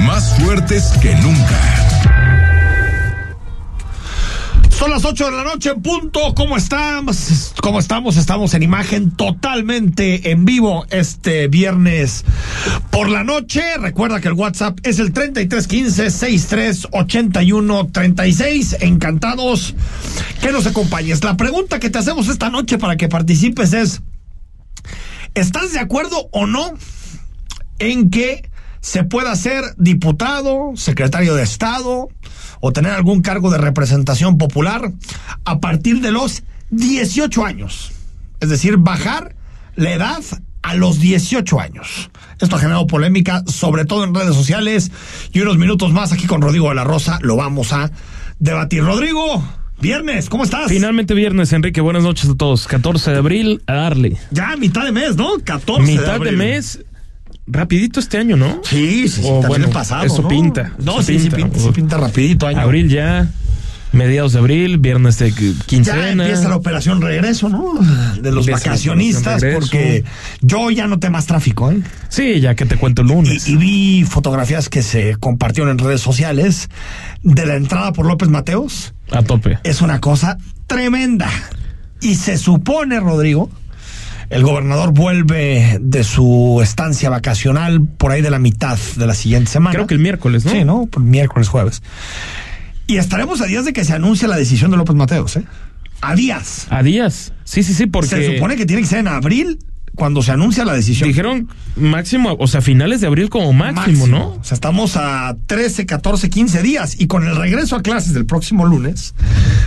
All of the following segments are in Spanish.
Más fuertes que nunca. Son las 8 de la noche en punto. ¿Cómo estamos? ¿Cómo estamos? Estamos en imagen totalmente en vivo este viernes por la noche. Recuerda que el WhatsApp es el 3315-638136. Encantados que nos acompañes. La pregunta que te hacemos esta noche para que participes es: ¿estás de acuerdo o no en que se pueda ser diputado, secretario de Estado? o tener algún cargo de representación popular a partir de los 18 años. Es decir, bajar la edad a los 18 años. Esto ha generado polémica, sobre todo en redes sociales. Y unos minutos más aquí con Rodrigo de la Rosa lo vamos a debatir. Rodrigo, viernes, ¿cómo estás? Finalmente viernes, Enrique. Buenas noches a todos. 14 de abril, a darle. Ya, mitad de mes, ¿no? 14 Mitad de abril. de mes. Rapidito este año, ¿no? Sí, sí, sí, O, también bueno, pasado. eso ¿no? pinta, No, eso sí, sí, pinta. pinta, sí pinta rapidito. Año. Abril ya, mediados de abril, viernes de Ya quincena. empieza la operación regreso, ¿no? De los Empieza vacacionistas, porque yo ya noté más tráfico, ¿eh? Sí, ya que te cuento el lunes. Y, y vi fotografías que se compartieron en redes sociales de la entrada por López Mateos. A tope. Es una cosa tremenda. Y se supone, Rodrigo, el gobernador vuelve de su estancia vacacional por ahí de la mitad de la siguiente semana. Creo que el miércoles, ¿no? Sí, ¿no? Por miércoles, jueves. Y estaremos a días de que se anuncie la decisión de López Mateos, ¿eh? A días. A días. Sí, sí, sí, porque Se supone que tiene que ser en abril cuando se anuncia la decisión. dijeron máximo, o sea, finales de abril como máximo, ¿no? O sea, estamos a 13, 14, 15 días y con el regreso a clases del próximo lunes,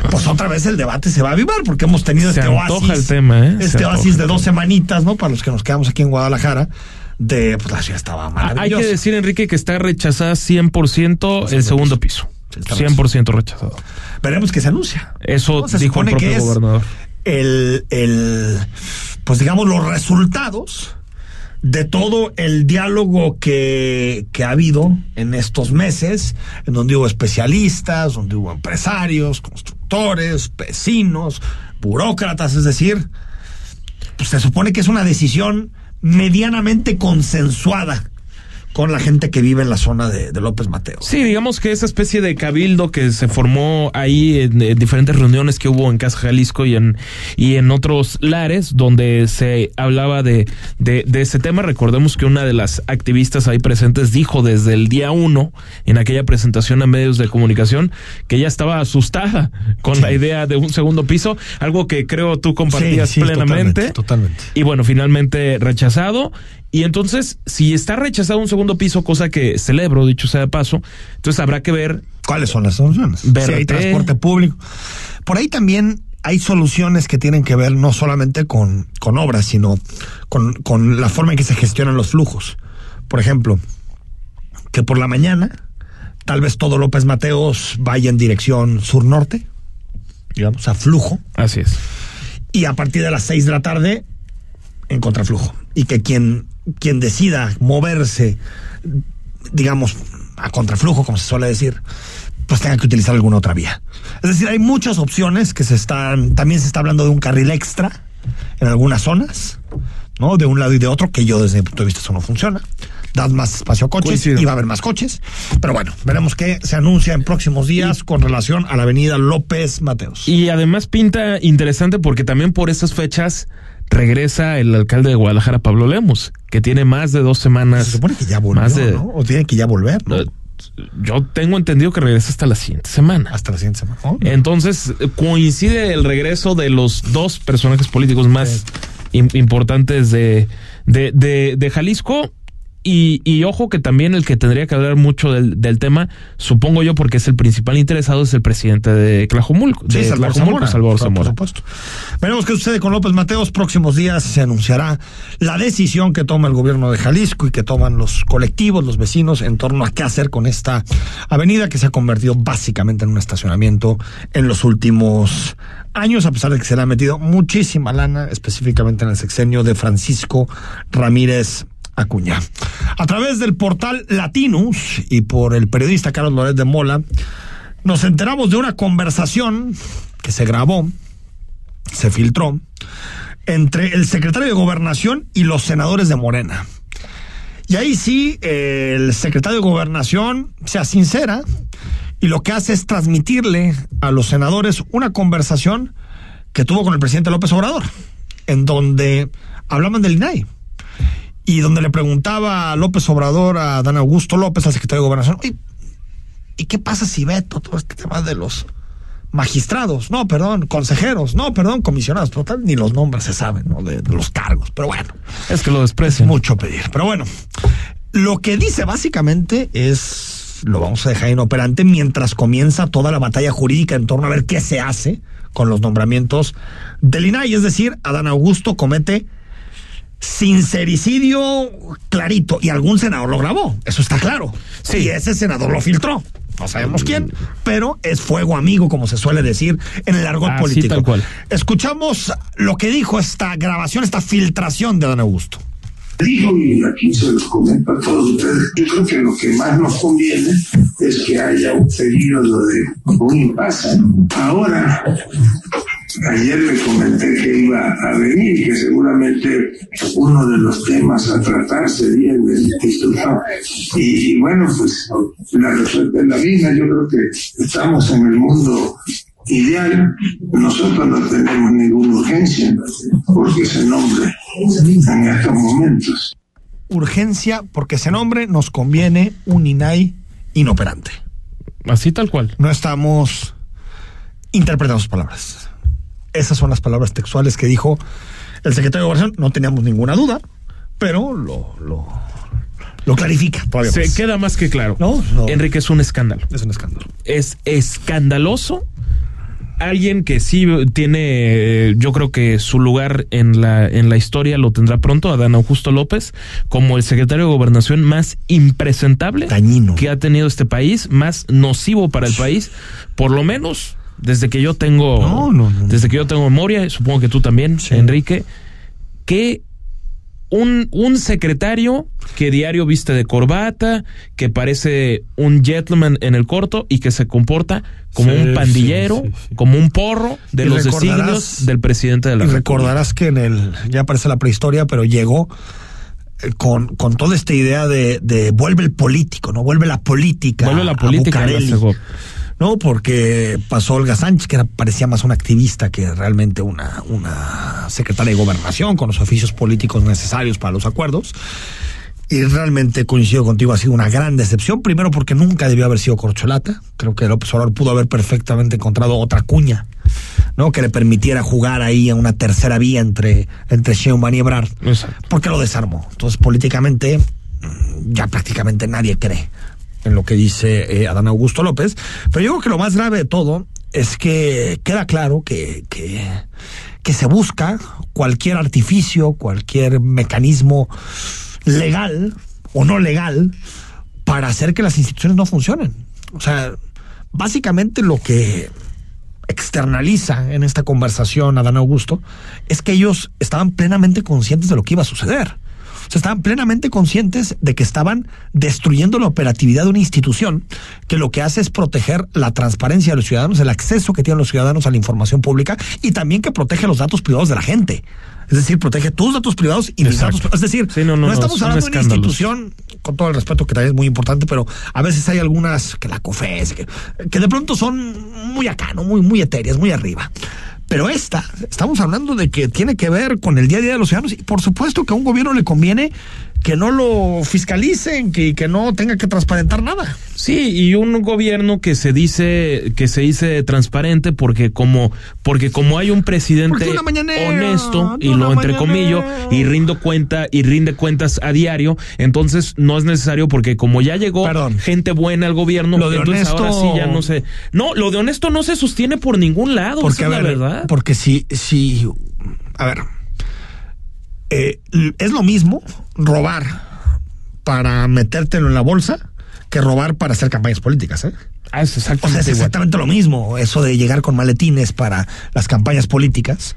pues otra vez el debate se va a avivar porque hemos tenido Se este oasis, el tema, ¿eh? Este oasis de dos semanitas, ¿no? Para los que nos quedamos aquí en Guadalajara, de pues la ciudad estaba Ah, Hay que decir, Enrique, que está rechazada 100% el segundo piso. Sí, está 100% rechazado. Veremos que se anuncia. Eso ¿no? Se dijo el que propio gobernador. el, el, pues digamos, los resultados de todo el diálogo que, que ha habido en estos meses, en donde hubo especialistas, donde hubo empresarios, constructores, vecinos, burócratas, es decir, pues se supone que es una decisión medianamente consensuada con la gente que vive en la zona de, de López Mateos. Sí, digamos que esa especie de cabildo que se formó ahí en, en diferentes reuniones que hubo en Casa Jalisco y en, y en otros lares donde se hablaba de, de, de ese tema. Recordemos que una de las activistas ahí presentes dijo desde el día uno, en aquella presentación a medios de comunicación, que ella estaba asustada con la idea de un segundo piso, algo que creo tú compartías Sí, sí, plenamente. totalmente, totalmente. Y bueno, finalmente rechazado. Y entonces, si está rechazado un segundo piso, cosa que celebro, dicho sea de paso, entonces habrá que ver ¿Cuáles son las soluciones? BRT. Si hay transporte público. Por ahí también hay soluciones que tienen que ver no solamente con, con obras, sino con, con la forma en que se gestionan los flujos. Por ejemplo, que por la mañana tal vez todo López Mateos vaya en dirección sur-norte, digamos, a flujo, Así es. y a partir de las seis de la tarde en contraflujo. Y que quien, quien decida moverse, digamos, a contraflujo, como se suele decir, pues tenga que utilizar alguna otra vía. Es decir, hay muchas opciones que se están, también se está hablando de un carril extra en algunas zonas, ¿no? De un lado y de otro, que yo desde mi punto de vista eso no funciona. Das más espacio a coches Coincido. y va a haber más coches. Pero bueno, veremos qué se anuncia en próximos días con relación a la avenida López Mateos. Y además pinta interesante porque también por esas fechas regresa el alcalde de Guadalajara, Pablo Lemos, que tiene más de dos semanas. Se supone que ya volvió, más de- ¿no? O tiene que ya volver, ¿no? Yo tengo entendido que regresa hasta la siguiente semana. Hasta la siguiente semana. ¿no? Entonces coincide el regreso de los dos personajes políticos más im- importantes de, de, de, de Jalisco Y, y, ojo que también el que tendría que hablar mucho del, del, tema, supongo yo, porque es el principal interesado, es el presidente de Tlajomulco. Sí, de Salvador Zamora, Salvador Zamora. por supuesto. Veremos qué sucede con López Mateos. Próximos días se anunciará la decisión que toma el gobierno de Jalisco y que toman los colectivos, los vecinos, en torno a qué hacer con esta avenida que se ha convertido básicamente en un estacionamiento en los últimos años, a pesar de que se le ha metido muchísima lana, específicamente en el sexenio de Francisco Ramírez Acuña. A través del portal Latinus y por el periodista Carlos Loret de Mola, nos enteramos de una conversación que se grabó, se filtró, entre el secretario de Gobernación y los senadores de Morena. Y ahí sí, el secretario de Gobernación sea sincera y lo que hace es transmitirle a los senadores una conversación que tuvo con el presidente López Obrador, en donde hablaban del INAI y donde le preguntaba a López Obrador, a Dan Augusto López, al secretario de Gobernación, ¿y qué pasa si veto todo este tema de los magistrados? No, perdón, consejeros, no, perdón, comisionados, total, ni los nombres se saben, ¿no? De, de los cargos, pero bueno. Es que lo desprecian. Mucho pedir, pero bueno, lo que dice básicamente es, lo vamos a dejar inoperante mientras comienza toda la batalla jurídica en torno a ver qué se hace con los nombramientos del INAI, es decir, Adán Augusto comete sincericidio clarito y algún senador lo grabó, eso está claro. Sí. Y ese senador lo filtró. No sabemos quién, pero es fuego amigo, como se suele decir en el argot político. tal cual. Escuchamos lo que dijo esta grabación, esta filtración de Adán Augusto. Dijo, y aquí se los comento a todos ustedes, yo creo que lo que más nos conviene es que haya un periodo de un impasse. Ahora, ayer le comenté que iba a venir y que seguramente uno de los temas a tratar sería el del titular. Y, y bueno, pues la respuesta es la misma. Yo creo que estamos en el mundo ideal. Nosotros no tenemos ninguna urgencia porque se nombre en estos momentos. Urgencia porque ese nombre nos conviene un INAI inoperante. Así tal cual. No estamos interpretando sus palabras. Esas son las palabras textuales que dijo el secretario de Gobernación. No teníamos ninguna duda, pero lo, lo, lo clarifica todavía Se más. queda más que claro. No, no. Enrique es un escándalo. Es un escándalo. Es escandaloso. Alguien que sí tiene, eh, yo creo que su lugar en la, en la historia lo tendrá pronto, Adán Augusto López, como el secretario de Gobernación más impresentable Dañino. que ha tenido este país, más nocivo para el país, por lo menos desde que yo tengo, No, no, no. desde que yo tengo memoria, supongo que tú también, Sí. Enrique, que un, un secretario que diario viste de corbata, que parece un gentleman en el corto y que se comporta como Sí, un pandillero, sí, sí, sí. como un porro de Y los designios del presidente de la Y República. recordarás que en el, ya aparece la prehistoria, pero llegó eh, con, con toda esta idea de, de vuelve el político, ¿no? Vuelve la política. Vuelve la política a. No, porque pasó Olga Sánchez, que era, parecía más una activista que realmente una, una secretaria de gobernación con los oficios políticos necesarios para los acuerdos. Y realmente coincido contigo, ha sido una gran decepción. Primero porque nunca debió haber sido corcholata. Creo que López Obrador pudo haber perfectamente encontrado otra cuña, ¿no? Que le permitiera jugar ahí a una tercera vía entre, entre Sheinbaum y Ebrard. Exacto. Porque lo desarmó. Entonces, políticamente, mm, ya prácticamente nadie cree en lo que dice eh, Adán Augusto López. Pero yo creo que lo más grave de todo es que queda claro que, que, que se busca cualquier artificio, cualquier mecanismo legal o no legal para hacer que las instituciones no funcionen. O sea, básicamente lo que externaliza en esta conversación Adán Augusto es que ellos estaban plenamente conscientes de lo que iba a suceder. O sea, estaban plenamente conscientes de que estaban destruyendo la operatividad de una institución que lo que hace es proteger la transparencia de los ciudadanos, el acceso que tienen los ciudadanos a la información pública y también que protege los datos privados de la gente. Es decir, protege tus datos privados y mis datos privados. Es decir, Sí, no, no, no, estamos hablando de una institución, con todo el respeto que también es muy importante, pero a veces hay algunas que la COFES, que, que de pronto son muy acá, ¿no? Muy, muy etéreas, muy arriba. Pero esta, estamos hablando de que tiene que ver con el día a día de los ciudadanos y por supuesto que a un gobierno le conviene que no lo fiscalicen, que, que no tenga que transparentar nada. Sí, y un gobierno que se dice que se dice transparente porque como porque como hay un presidente honesto y lo entrecomillo y rindo cuenta y rinde cuentas a diario, entonces no es necesario porque como ya llegó gente buena al gobierno, lo de entonces honesto... ahora sí ya no se No, lo de honesto no se sostiene por ningún lado, porque, esa es la ver, verdad. Porque si si a ver, eh, es lo mismo robar para metértelo en la bolsa que robar para hacer campañas políticas, ¿eh? Ah, es exactamente, o sea, es exactamente lo mismo, eso de llegar con maletines para las campañas políticas,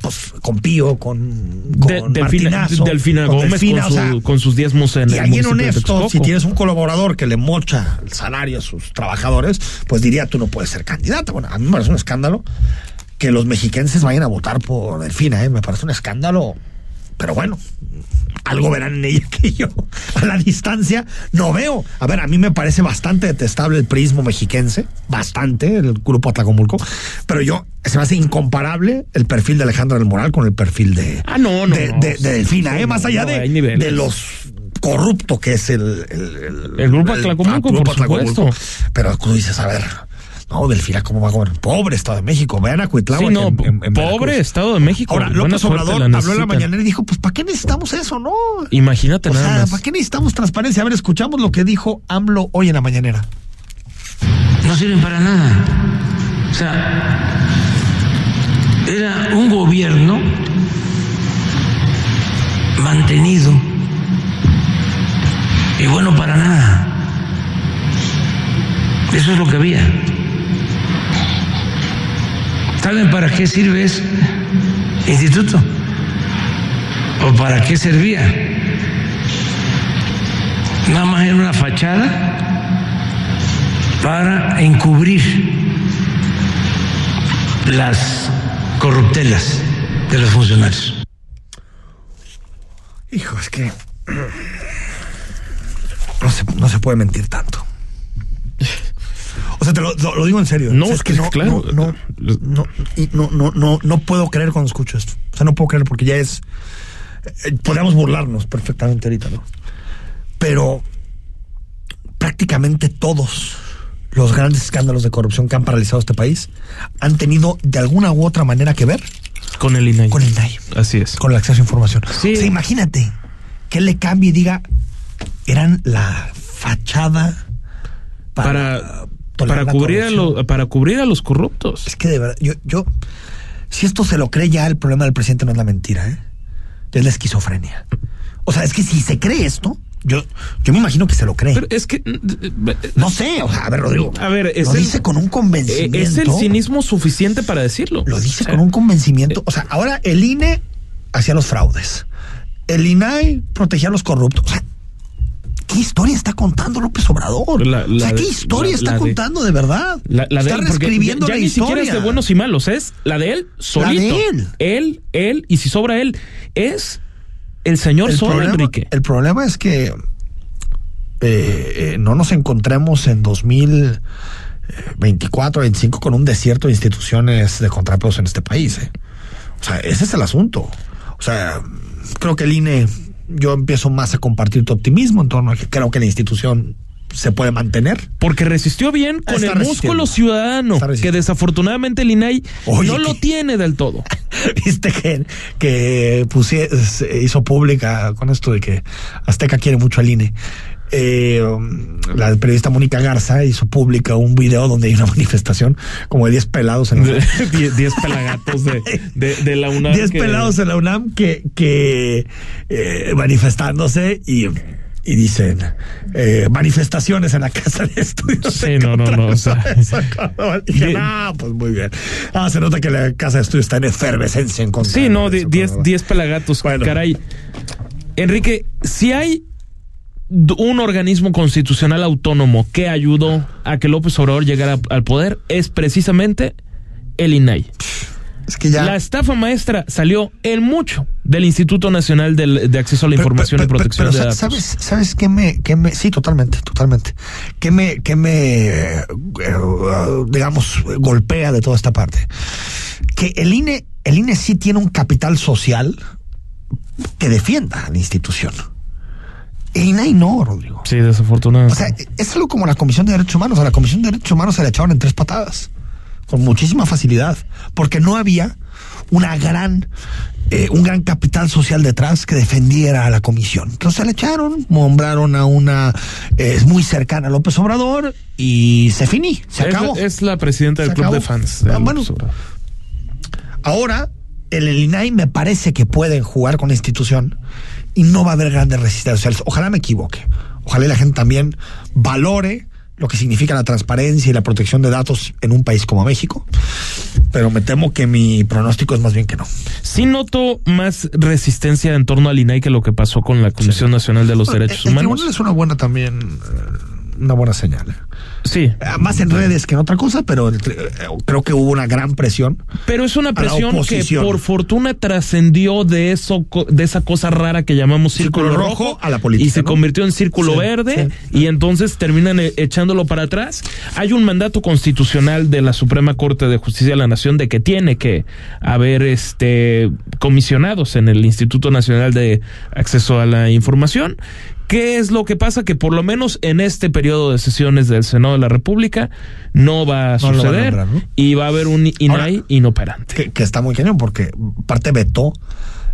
pues con Pío, con, con de, Delfina, con Gómez Delfina, con, su, o sea, con, sus diezmos en y el alguien honesto, si tienes un colaborador que le mocha el salario a sus trabajadores, pues diría tú no puedes ser candidato. Bueno, a mí me parece un escándalo que los mexiquenses vayan a votar por Delfina, ¿eh? me parece un escándalo pero bueno, algo verán en ella que yo a la distancia no veo. A ver, a mí me parece bastante detestable el prismo mexiquense, bastante, el grupo Atlacomulco, pero yo se me hace incomparable el perfil de Alejandro del Moral con el perfil de, ah, no, no, de, no, de, de Delfina, sí, ¿eh? más allá no, de, de los corrupto que es el el, el, el grupo Atlacomulco, el grupo por supuesto. Pero tú dices, a ver, no, Delfina, ¿cómo va a comer? Pobre Estado de México. Vean a. Sí, no, en, en, en pobre Veracruz. Estado de México. Ahora, López Obrador la habló en la mañana y dijo, pues, ¿para qué necesitamos eso, no? Imagínate O nada sea, más. ¿para qué necesitamos transparencia? A ver, escuchamos lo que dijo AMLO hoy en la mañanera. No sirven para nada. O sea, era un gobierno mantenido y bueno para nada. Eso es lo que había. ¿Saben para qué sirve ese instituto? ¿O para qué servía? Nada más era una fachada para encubrir las corruptelas de los funcionarios. Hijo, es que no se, no se puede mentir tanto. O sea, te lo, lo, lo digo en serio. No, O sea, es que claro. No, no, no, y no, no, no, no puedo creer cuando escucho esto. O sea, no puedo creer porque ya es. eh, podríamos burlarnos perfectamente ahorita, ¿no? Pero prácticamente todos los grandes escándalos de corrupción que han paralizado este país han tenido de alguna u otra manera que ver Con el INAI. con el INAI, Así es. con el acceso a información. Sí. O sea, imagínate que le cambie y diga, eran la fachada Para, para, cubrir a lo- para cubrir a los corruptos. Es que de verdad, yo, yo, si esto se lo cree ya, el problema del presidente no es la mentira, ¿eh? Es la esquizofrenia. O sea, es que si se cree esto, yo, yo me imagino que se lo cree. Pero es que. no sé, o sea, a ver, Rodrigo. A ver, es lo el- dice con un convencimiento. Eh, Es el cinismo suficiente para decirlo. Lo dice O sea, con un convencimiento. O sea, ahora el INE hacía los fraudes. El INAI protegía a los corruptos. O sea, ¿qué historia está contando López Obrador? La- la o sea, ¿qué historia está de- contando de verdad? La, de está él, reescribiendo ya, ya la ni historia. siquiera es de buenos y malos, es la de él solito. de él. Él, él, y si sobra él, es el señor el problema, Enrique. el problema es que eh, eh, no nos encontremos en 2024, 25 con un desierto de instituciones de contrapesos en este país. ¿eh? O sea, ese es el asunto. O sea, creo que el INE, yo empiezo más a compartir tu optimismo en torno a que creo que la institución se puede mantener. Porque resistió bien con Está el músculo ciudadano, que desafortunadamente el INAI Oye, no lo tiene del todo. Viste que, que pusie- hizo pública con esto de que Azteca quiere mucho al INE. Eh, um, la periodista Mónica Garza hizo pública un video donde hay una manifestación como de 10 pelados en la Die- Diez pelagatos de, de, de la UNAM. 10 que- pelados en la UNAM que, que eh, manifestándose y, y dicen eh, manifestaciones en la casa de estudios. Sí, no, no, no, o sea, dije, ah, pues muy bien. Ah, se nota que la casa de estudios está en efervescencia en contra Sí, no, eso, di- diez, pero- diez pelagatos. Bueno. Caray. Enrique, si hay un organismo constitucional autónomo que ayudó a que López Obrador llegara al poder, es precisamente el INAI. Es que ya. La estafa maestra salió en mucho del Instituto Nacional de Acceso a la Pero- Información pero- y Protección de Datos. ¿Sabes, sabes qué me, qué me. Sí, totalmente, totalmente. ¿Qué me, qué me. eh, digamos, golpea de toda esta parte? Que el INE, el INE sí tiene un capital social que defienda a la institución. E INAI no, Rodrigo. Sí, desafortunadamente. O sea, es algo como la Comisión de Derechos Humanos. A la Comisión de Derechos Humanos se le echaron en tres patadas, con muchísima facilidad, porque no había una gran, eh, un gran capital social detrás que defendiera a la comisión. Entonces se le echaron, nombraron a una eh, muy cercana a López Obrador y se finí, se es, acabó. es la presidenta del Se club acabó. de fans. Ah, bueno. Ahora, el, el INAI me parece que pueden jugar con la institución y no va a haber grandes resistencias sociales. Ojalá me equivoque. Ojalá la gente también valore lo que significa la transparencia y la protección de datos en un país como México. Pero me temo que mi pronóstico es más bien que no. Sí noto más resistencia en torno al INAI que lo que pasó con la Comisión Nacional de los Derechos el- el Humanos. tribunal es una buena también, eh, una buena señal. ¿eh? Sí, Eh, Más en redes que en otra cosa, pero eh, creo que hubo una gran presión. pero es una presión que por fortuna trascendió de eso, de esa cosa rara que llamamos círculo, Círculo rojo, rojo a la política, y se ¿no? convirtió en círculo Sí, verde sí. y entonces terminan e- echándolo para atrás. Hay un mandato constitucional de la Suprema Corte de Justicia de la Nación de que tiene que haber este comisionados en el Instituto Nacional de Acceso a la Información. ¿Qué es lo que pasa? Que por lo menos en este periodo de sesiones del Senado de la República no va a No suceder nombrar, ¿no? y va a haber un INAI Ahora- inoperante. que, que está muy cañón porque parte vetó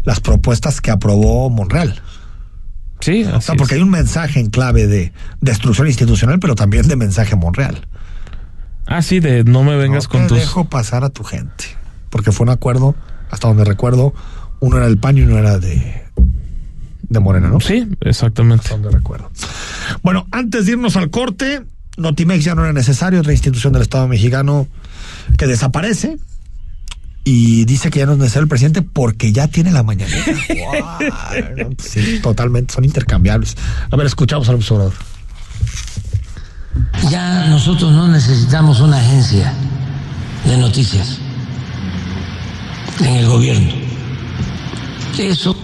las propuestas que aprobó Monreal. Sí, O así sea, porque es. hay un mensaje en clave de destrucción institucional, pero también de mensaje Monreal. Ah, sí, de no me vengas no con te tus... dejo pasar a tu gente. Porque fue un acuerdo, hasta donde recuerdo, uno era el PAN y uno era de, de Morena, ¿no? Sí, exactamente. Hasta donde recuerdo. Bueno, antes de irnos al corte, Notimex ya no era necesario, otra institución del Estado mexicano que desaparece. Y dice que ya no es necesario el presidente porque ya tiene la mañanera. Guau, no, sí, totalmente, son intercambiables. A ver, escuchamos al observador. Ya nosotros no necesitamos una agencia de noticias en el gobierno. Eso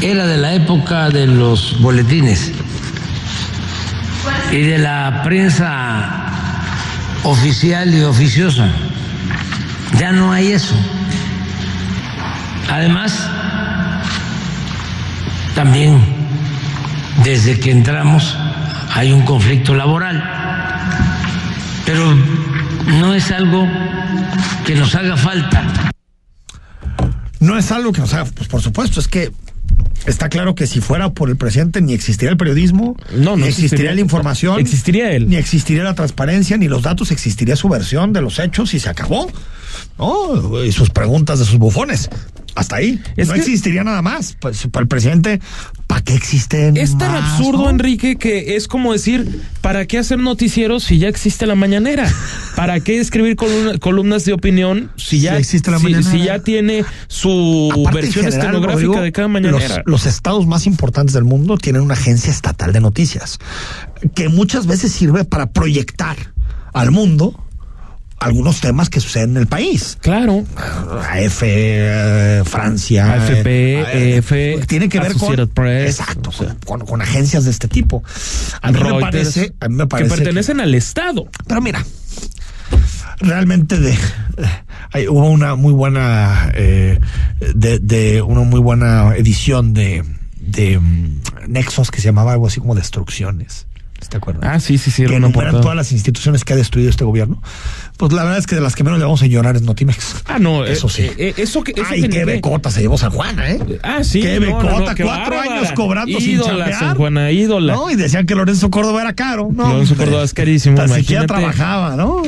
era de la época de los boletines y de la prensa oficial y oficiosa. Ya no hay eso. Además, también desde que entramos hay un conflicto laboral, pero no es algo que nos haga falta. No es algo que nos haga, pues por supuesto, es que está claro que si fuera por el presidente ni existiría el periodismo, No, no ni existiría, existiría. la información, Existiría él. ni existiría la transparencia, ni los datos, existiría su versión de los hechos y se acabó. ¿No? Y sus preguntas de sus bufones. Hasta ahí. Es no que- existiría nada más. Pues para el presidente, ¿para qué existen? Es tan más, absurdo, no? Enrique, que es como decir, ¿para qué hacer noticieros si ya existe la mañanera? ¿Para qué escribir columna- columnas de opinión si ya Si existe la si- mañanera. si ya tiene su Aparte, versión general, estenográfica Rodrigo, de cada los, mañanera? los estados más importantes del mundo tienen una agencia estatal de noticias que muchas veces sirve para proyectar al mundo algunos temas que suceden en el país. Claro. AF, eh, Francia, AFP, eh, EF, tiene que ver con Press, exacto, o sea. con, agencias de este tipo. A mí me parece, a mí me parece que pertenecen al Estado. pero mira, realmente de hay- hubo una muy buena eh, de, de una muy buena edición de de mm, Nexos que se llamaba algo así como Destrucciones. ¿Te acuerdas? Ah, sí, sí, sí, que enumeran todas las instituciones que ha destruido este gobierno. Pues la verdad es que de las que menos le vamos a llorar es Notimex. Ah, no, Eso eh, sí. eh, eso que, eso Ay, que qué becota se llevó San Juana, ¿eh? Ah, sí. Qué no, no, no, becota, qué cuatro años cobrando sin Ídola, chambear. San Juana, ídola. No, y decían que Lorenzo Córdoba era caro. No, Lorenzo. Córdoba es carísimo, Tan siquiera trabajaba, ¿no?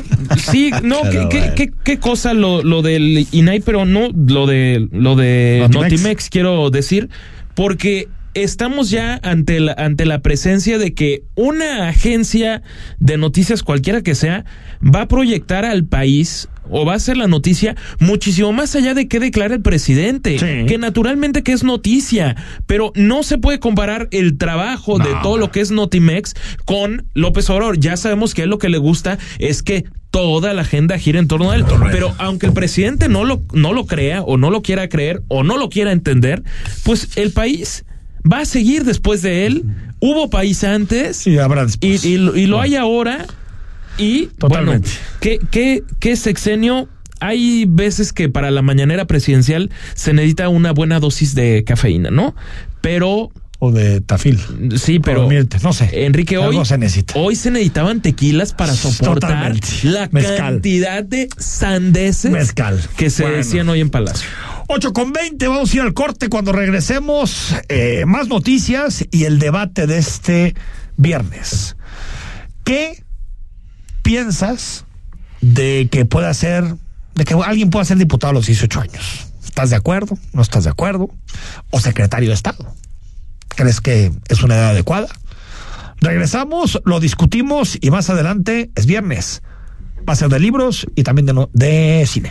Sí, no, ¿qué, qué, qué- qué cosa lo, lo del INAI, pero no lo de lo de Notimex. Notimex. quiero decir, porque estamos ya ante la, ante la presencia de que una agencia de noticias, cualquiera que sea, va a proyectar al país o va a ser la noticia muchísimo más allá de que declara el presidente, Sí. que naturalmente que es noticia, pero no se puede comparar el trabajo de todo lo que es Notimex con López Obrador. Ya sabemos que a él lo que le gusta es que toda la agenda gira en torno a él, torno a él. pero aunque el presidente no lo, no lo crea o no lo quiera creer o no lo quiera entender, pues el país va a seguir después de él. Hubo país antes Sí, habrá y, después. y lo- y lo hay ahora. Y Totalmente. bueno, ¿qué, qué, qué sexenio? Hay veces que para la mañanera presidencial se necesita una buena dosis de cafeína, ¿no? Pero o de tafil. Sí, pero no sé. Enrique, hoy Algo se necesita. hoy se necesitaban tequilas para soportar Totalmente. la Mezcal. cantidad de sandeces Mezcal. que se Bueno. decían hoy en Palacio. 8 con 20, vamos a ir al corte cuando regresemos. eh, más noticias y el debate de este viernes. ¿Qué piensas de que pueda ser, de que alguien pueda ser diputado a los 18 años? ¿Estás de acuerdo? ¿No estás de acuerdo? ¿O secretario de Estado? ¿Crees que es una edad adecuada? Regresamos, lo discutimos y más adelante es viernes. Va a ser de libros y también de, de cine.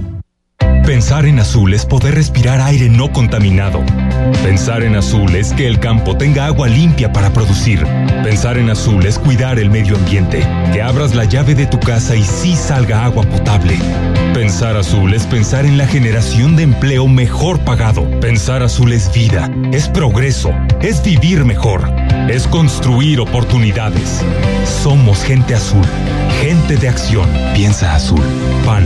Pensar en azul es poder respirar aire no contaminado. Pensar en azul es que el campo tenga agua limpia para producir. Pensar en azul es cuidar el medio ambiente, que abras la llave de tu casa y sí salga agua potable. Pensar azul es pensar en la generación de empleo mejor pagado. Pensar azul es vida, es progreso, es vivir mejor, es construir oportunidades. Somos gente azul, gente de acción. Piensa azul. PAN,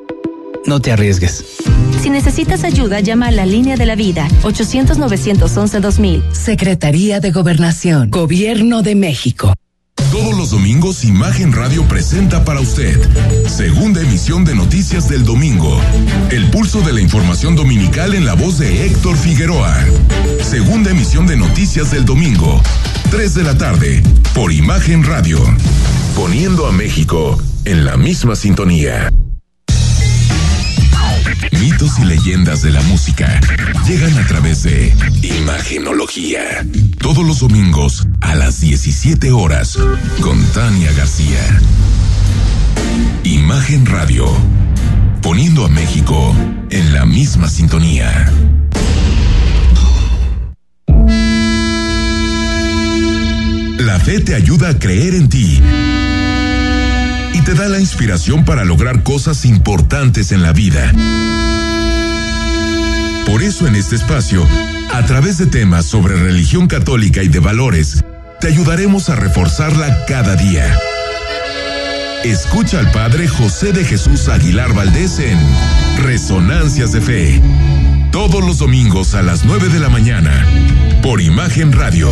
No te arriesgues. Si necesitas ayuda, llama a la línea de la vida 800-911-2000. Secretaría de Gobernación, Gobierno de México. Todos los domingos Imagen Radio presenta para usted segunda emisión de Noticias del Domingo. El pulso de la información dominical en la voz de Héctor Figueroa. Segunda emisión de Noticias del Domingo. 3 de la tarde por Imagen Radio. Poniendo a México en la misma sintonía. Mitos y leyendas de la música llegan a través de Imagenología. Todos los domingos a las 17 horas con Tania García. Imagen Radio. Poniendo a México en la misma sintonía. La fe te ayuda a creer en ti y te da la inspiración para lograr cosas importantes en la vida. Por eso en este espacio, a través de temas sobre religión católica y de valores, te ayudaremos a reforzarla cada día. Escucha al Padre José de Jesús Aguilar Valdés en Resonancias de Fe. Todos los domingos a las 9 de la mañana, por Imagen Radio.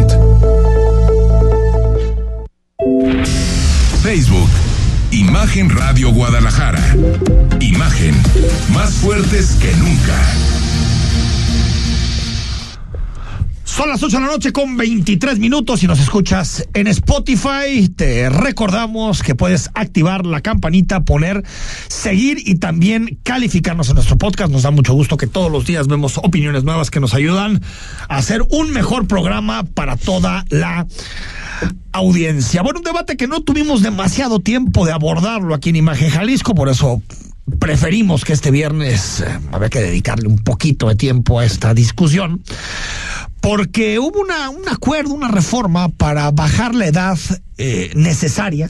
Imagen Radio Guadalajara. Imagen, más fuertes que nunca. Son las 8 de la noche con 23 minutos y nos escuchas en Spotify. Te recordamos que puedes activar la campanita, poner seguir y también calificarnos en nuestro podcast. Nos da mucho gusto que todos los días vemos opiniones nuevas que nos ayudan a hacer un mejor programa para toda la audiencia. Bueno, un debate que no tuvimos demasiado tiempo de abordarlo aquí en Imagen Jalisco, por eso preferimos que este viernes eh, había que dedicarle un poquito de tiempo a esta discusión porque hubo una, un acuerdo, una reforma para bajar la edad eh, necesaria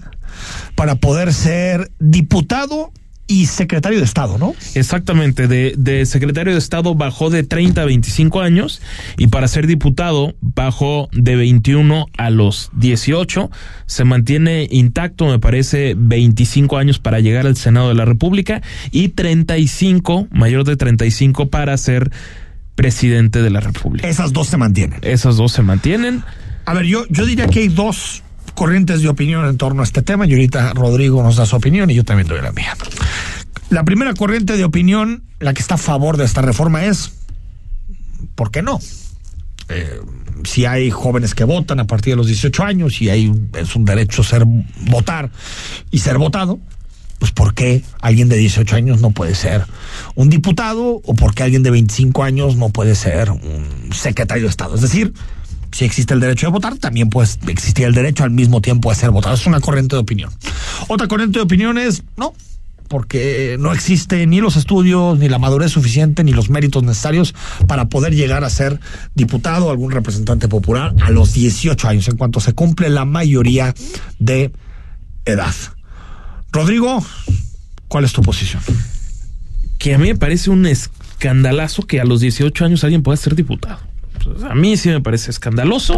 para poder ser diputado y secretario de Estado, ¿no? Exactamente, de, de secretario de Estado bajó de 30 a 25 años y para ser diputado bajó de 21 a los 18. Se mantiene intacto, me parece, 25 años para llegar al Senado de la República y 35, mayor de 35 para ser presidente de la República. Esas dos se mantienen. Esas dos se mantienen. A ver, yo, yo diría que hay dos corrientes de opinión en torno a este tema y ahorita Rodrigo nos da su opinión y yo también doy la mía. La primera corriente de opinión, la que está a favor de esta reforma es, ¿por qué no? Eh, si hay jóvenes que votan a partir de los 18 años y hay es un derecho ser votar y ser votado, pues ¿por qué alguien de 18 años no puede ser un diputado o por qué alguien de 25 años no puede ser un secretario de Estado? Es decir, si existe el derecho de votar, también pues existir el derecho al mismo tiempo de ser votado. Es una corriente de opinión. Otra corriente de opinión es, no, porque no existe ni los estudios, ni la madurez suficiente, ni los méritos necesarios para poder llegar a ser diputado o algún representante popular a los 18 años, en cuanto se cumple la mayoría de edad. Rodrigo, ¿cuál es tu posición? Que a mí me parece un escandalazo que a los 18 años alguien pueda ser diputado. A mí sí me parece escandaloso.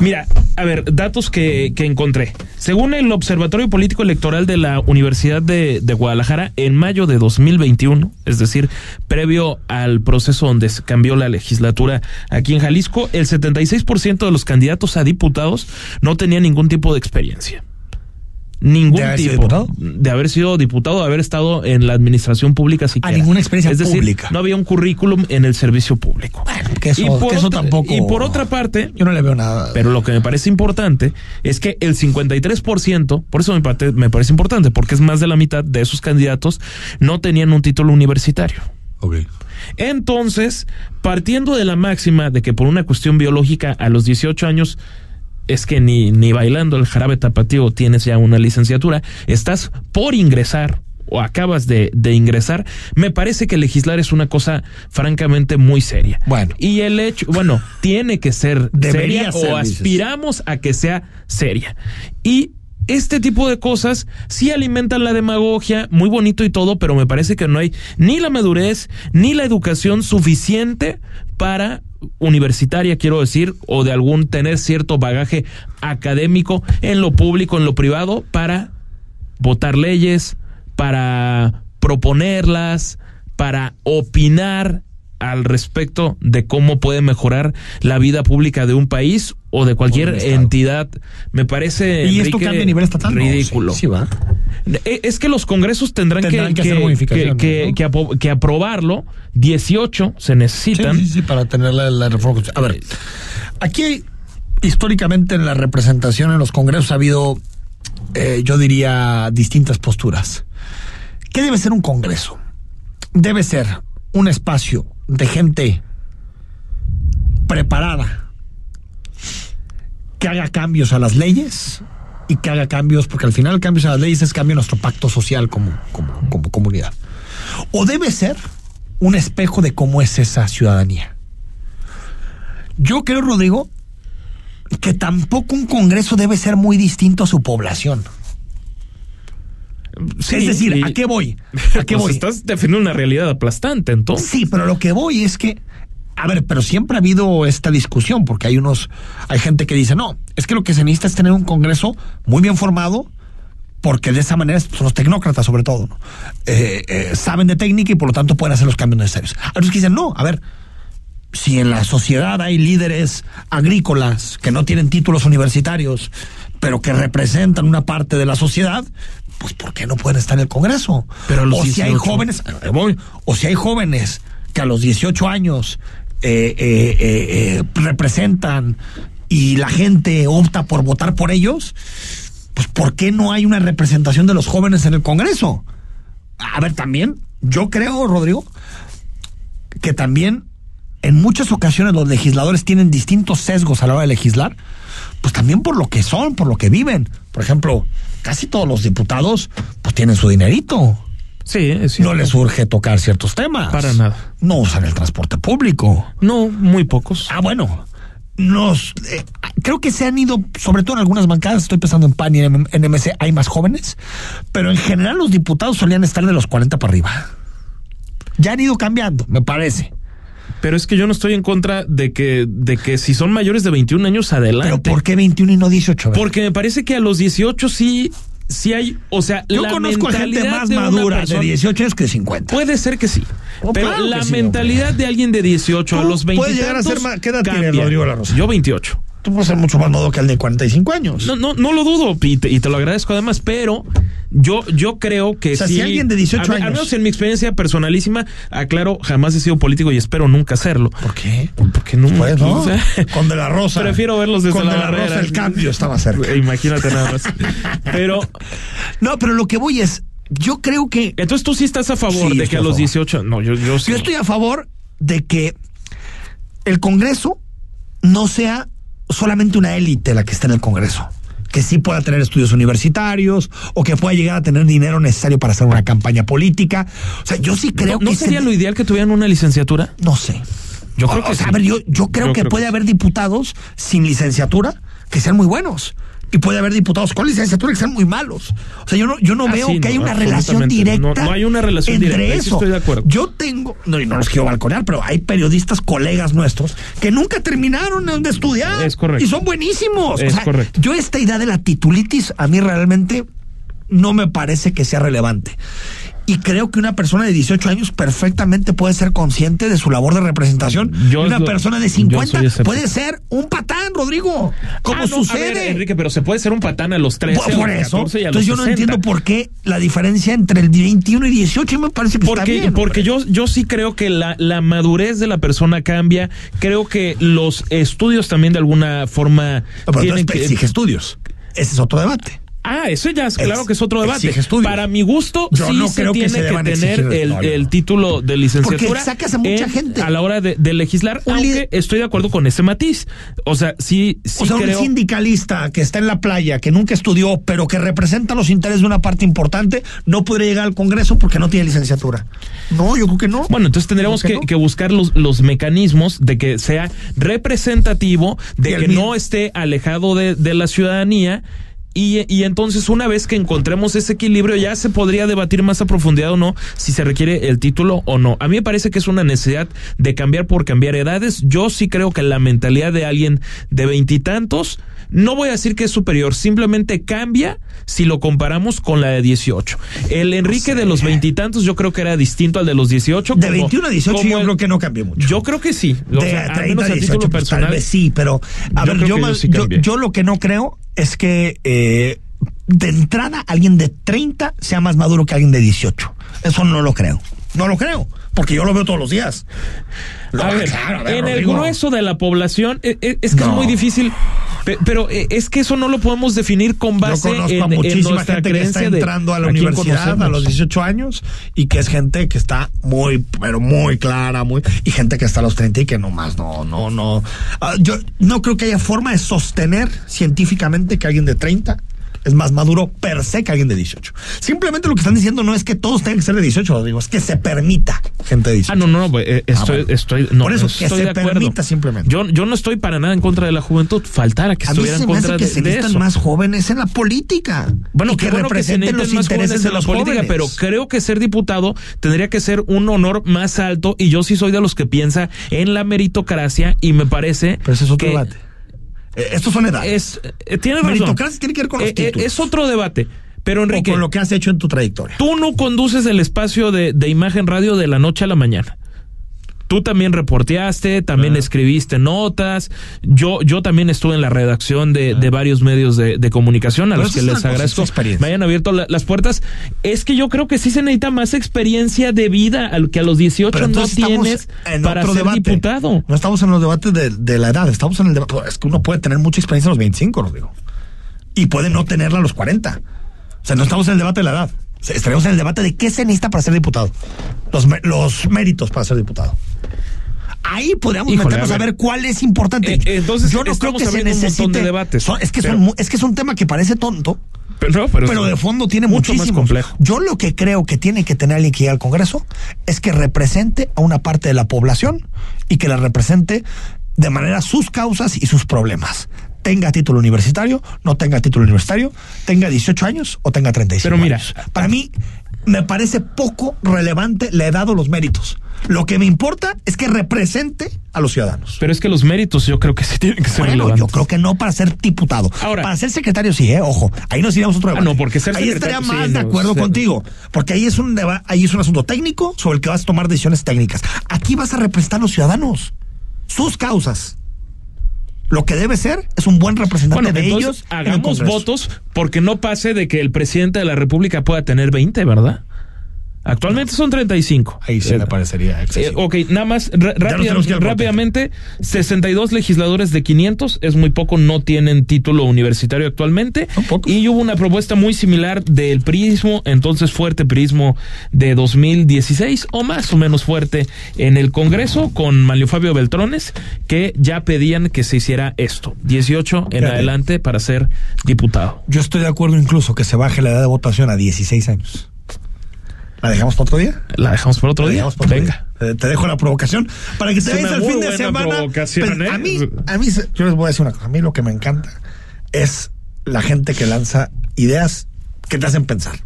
Mira, a ver, datos que, que encontré. Según el Observatorio Político Electoral de la Universidad de, de, Guadalajara, en mayo de 2021, es decir, previo al proceso donde se cambió la legislatura aquí en Jalisco, el 76% de los candidatos a diputados no tenían ningún tipo de experiencia ningún ¿De haber sido tipo diputado? de haber sido diputado, de haber estado en la administración pública siquiera. ninguna experiencia es decir, pública. No había un currículum en el servicio público. Que eso, y, por que eso otra, tampoco. y por otra parte, yo no le veo nada. pero lo que me parece importante es que el 53%, por eso me parece, me parece importante, porque es más de la mitad de esos candidatos no tenían un título universitario. Okay. Entonces, partiendo de la máxima de que por una cuestión biológica a los 18 años es que ni, ni bailando el jarabe tapatío tienes ya una licenciatura, estás por ingresar o acabas de, de, ingresar, me parece que legislar es una cosa francamente muy seria. Bueno. Y el hecho, bueno, tiene que ser Debería seria ser, o dices. aspiramos a que sea seria. Y este tipo de cosas sí alimentan la demagogia, muy bonito y todo, pero me parece que no hay ni la madurez ni la educación suficiente para universitaria, quiero decir, o de algún tener cierto bagaje académico en lo público, en lo privado, para votar leyes, para proponerlas, para opinar al respecto de cómo puede mejorar la vida pública de un país o de cualquier entidad. Me parece y esto Enrique, cambia a nivel estatal. ridículo. No, sí, sí va. Eh, Es que los congresos tendrán, Tendrán que que, hacer que, ¿no? que apro- que aprobarlo. 18 se necesitan. Sí, sí, sí, para tener la, la reforma. A ver, aquí históricamente en la representación en los congresos ha habido, eh, yo diría, distintas posturas. ¿Qué debe ser un congreso? Debe ser un espacio de gente preparada que haga cambios a las leyes y que haga cambios, porque al final cambios a las leyes es cambio a nuestro pacto social como, como, como comunidad. O debe ser un espejo de cómo es esa ciudadanía. Yo creo, Rodrigo, que tampoco un Congreso debe ser muy distinto a su población. Sí, es decir, ¿a qué voy? ¿A qué Pues voy? estás definiendo una realidad aplastante, entonces. Sí, pero lo que voy es que, a ver, pero siempre ha habido esta discusión, porque hay unos, hay gente que dice, no, es que lo que se necesita es tener un Congreso muy bien formado, porque de esa manera son los tecnócratas sobre todo, ¿no? Eh, eh, saben de técnica y por lo tanto pueden hacer los cambios necesarios. Hay otros que dicen, no, a ver, si en la sociedad hay líderes agrícolas que no tienen títulos universitarios, pero que representan una parte de la sociedad, pues ¿por qué no pueden estar en el Congreso? Pero a los o si hay 18. jóvenes, o si hay jóvenes que a los 18 años eh, eh, eh, eh, representan y la gente opta por votar por ellos, pues ¿por qué no hay una representación de los jóvenes en el Congreso? A ver, también, yo creo, Rodrigo, que también en muchas ocasiones los legisladores tienen distintos sesgos a la hora de legislar, pues también por lo que son, por lo que viven. Por ejemplo, casi todos los diputados pues tienen su dinerito. Sí, es No les urge tocar ciertos temas. Para nada. No usan el transporte público. No, muy pocos. Ah, bueno. Nos, eh, creo que se han ido, sobre todo en algunas bancadas, estoy pensando en PAN y en, en MC, hay más jóvenes, pero en general los diputados solían estar de los 40 para arriba. Ya han ido cambiando, me parece. Pero es que yo no estoy en contra de que, de que si son mayores de 21 años adelante. Pero ¿por qué 21 y no 18? A ver. Porque me parece que a los 18 sí, sí hay, o sea, Yo la conozco a gente mentalidad más de madura persona- de 18 años que de 50. Puede ser que sí. Oh, pero claro la que sí, mentalidad de alguien de 18 a los 20 puedes llegar a ser más- ¿qué edad tienes, Rodrigo La Rosa? Yo 28. Tú puedes ser mucho más maduro que el de 45 años. No, no, no lo dudo y te, y te lo agradezco además, pero yo, yo creo que O sea, sí- si alguien de 18 a mí- Al años- menos en mi experiencia personalísima, aclaro, jamás he sido político y espero nunca hacerlo. ¿Por qué? Porque no, Pues no, o sea, con De la Rosa. Prefiero verlos desde Con la De la barrera. Rosa el cambio estaba cerca. Imagínate nada más. Pero, No, pero lo que voy es, yo creo que entonces tú sí estás a favor Sí, de que a a los favor. 18. No, yo, yo sí. Yo estoy a favor de que el Congreso no sea solamente una élite la que está en el Congreso. Que sí pueda tener estudios universitarios o que pueda llegar a tener dinero necesario para hacer una campaña política. O sea, yo sí creo ¿No, no que sería se- lo ideal que tuvieran una licenciatura? No sé. Yo creo O- que o sea, sí. a ver, yo, yo creo Yo que creo puede que haber diputados sin licenciatura que sean muy buenos. Y puede haber diputados con licenciatura que sean muy malos. O sea, yo no, yo no Ah, veo que no, hay una relación directa. No- no hay una relación entre directa, eso. estoy de acuerdo. Yo tengo, no, y no los quiero balconear, pero hay periodistas, colegas nuestros, que nunca terminaron de estudiar. Es correcto. Y son buenísimos. Es o sea, correcto. yo esta idea de la titulitis, a mí realmente no me parece que sea relevante. Y creo que una persona de 18 años perfectamente puede ser consciente de su labor de representación. Yo una persona de yo 50 soy escéptico. puede ser un patán, Rodrigo. Como Ah, no, sucede. ver, Enrique, pero se puede ser un patán a los 13, por, por eso. 14 y a Entonces yo no 60. entiendo por qué la diferencia entre el 21 y 18 y me parece que Porque, está bien. porque hombre. yo, yo sí creo que la, la madurez de la persona cambia. Creo que los estudios también de alguna forma No, pero tienen entonces que. estudios. Ese es otro debate. Ah, eso ya es claro que es otro debate. Para mi gusto, Yo sí no se creo que tiene se que, tener el, no, título de licenciatura. Porque sacas a mucha en- gente. A la hora de, de legislar, Un aunque estoy de acuerdo con ese matiz. O sea, sí, sí o sea, creo. un sindicalista que está en la playa, que nunca estudió, pero que representa los intereses de una parte importante, no podría llegar al Congreso porque no tiene licenciatura. No, yo creo que no. Bueno, entonces tendríamos ¿Por que, buscar los, los mecanismos de que sea representativo, de que mismo- no esté alejado de, de la ciudadanía. Y, y entonces una vez que encontremos ese equilibrio ya se podría debatir más a profundidad o no si se requiere el título o no. A mí me parece que es una necesidad de cambiar por cambiar edades. Yo sí creo que la mentalidad de alguien de veintitantos, no voy a decir que es superior, simplemente cambia si lo comparamos con la de 18. El Enrique de los veintitantos yo creo que era distinto al de los 18. de como- 21 a 18 como yo el- creo que no cambió mucho. yo creo que sí. O de sea, 30 menos a a 18, título pues, tal vez sí, pero a Yo ver, sí yo lo que no creo es que eh, de entrada alguien de 30 sea más maduro que alguien de 18. Eso no lo creo. No lo creo, porque yo lo veo todos los días. A No, ver, claro, a ver, en el grueso de la población eh, eh, es que No. es muy difícil, pero eh, es que eso no lo podemos definir con Yo base conozco en, a muchísima gente que está entrando a la a universidad a los 18 años y que es gente que está muy, pero muy clara, muy y gente que está a los 30 y que nomás no, no, no. Ah, yo no creo que haya forma de sostener científicamente que alguien de 30 es más maduro per se que alguien de 18. Simplemente lo que están diciendo no es que todos tengan que ser de 18, lo digo, es que se permita gente de 18. Ah, no, no, no, eh, estoy, bueno. estoy, no, Por eso, que se de permita simplemente. Yo, yo no estoy para nada en contra de la juventud, faltara que a mí estuviera se en me hace contra que de, se de eso. más jóvenes en la política. Bueno, y que bueno que se representen necesiten los más intereses de en la los política, jóvenes. pero creo que ser diputado tendría que ser un honor más alto y yo sí soy de los que piensa en la meritocracia y me parece Pero ese es otro que debate. Eh, estos son edades. es eh, tienes razón. Meritocracia tiene que ver con los Eh, eh, es otro debate, pero o Enrique, con lo que has hecho en tu trayectoria. tú no conduces el espacio de, de imagen radio de la noche a la mañana. Tú también reporteaste, también escribiste notas. Yo, yo también estuve en la redacción de, de varios medios de, de comunicación a Pero los que les agradezco. Me hayan abierto la- las puertas. Es que yo creo que sí se necesita más experiencia de vida al que a los 18 Pero no tienes en para ser debate. diputado. No estamos en los debates de, de la edad, estamos en el debate. Es que uno puede tener mucha experiencia a los 25, lo digo. Y puede no tenerla a los 40. O sea, no estamos en el debate de la edad. Estaremos en el debate de qué se necesita para ser diputado. Los, los méritos para ser diputado. Ahí podríamos Híjole, meternos a a ver. cuál es importante. Eh, entonces yo no creo que se abriendo un montón necesite de debates. Son- es que Pero- son mu- es que es un tema que parece tonto, Pero, pero, pero de fondo tiene mucho más complejo. Yo lo que creo que tiene que tener alguien que llegue al Congreso es que represente a una parte de la población y que la represente de manera sus causas y sus problemas. Tenga título universitario, no tenga título universitario, tenga 18 años o tenga 35 Pero mira, años. Para mí me parece poco relevante la edad o los méritos. Lo que me importa es que represente a los ciudadanos. Pero es que los méritos yo creo que sí tienen que ser Bueno, relevantes. yo creo que no para ser diputado. Ahora- para ser secretario sí, eh, ojo. Ahí nos iríamos otro Ah, debate. no, porque ser ahí estaría más sí, de no, acuerdo ser- contigo, porque ahí es un ahí es un asunto técnico sobre el que vas a tomar decisiones técnicas. Aquí vas a representar a los ciudadanos, sus causas. Lo que debe ser es un buen representante Bueno, de entonces ellos. en el hagamos votos porque no pase de que el presidente de la República pueda tener 20, ¿verdad? Actualmente son 35. Ahí sí Eh, me parecería eh, excesivo. ok, nada más rápida- rápidamente, 62 legisladores de 500, es muy poco, no tienen título universitario actualmente. Son pocos. Y hubo una propuesta muy similar del prismo, entonces fuerte prismo de 2016 o más o menos fuerte en el Congreso con Manlio Fabio Beltrones, que ya pedían que se hiciera esto, 18 en adelante para ser diputado. Yo estoy de acuerdo incluso que se baje la edad de votación a 16 años. ¿La dejamos para otro día? La dejamos por otro La día. para otro Venga. día. Te dejo la provocación para que te vayas al fin de semana. Pero ¿eh? A mí, a mí, yo les voy a decir una cosa. A mí lo que me encanta es la gente que lanza ideas que te hacen pensar.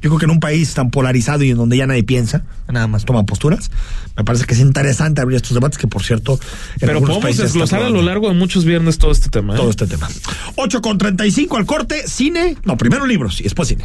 Yo creo que en un país tan polarizado y en donde ya nadie piensa, nada más toma posturas, me parece que es interesante abrir estos debates que, por cierto, en Pero podemos desglosar a lo largo de muchos viernes todo este tema. ¿eh? todo este tema. 8 con 35 al corte, cine, no, primero libros y después cine.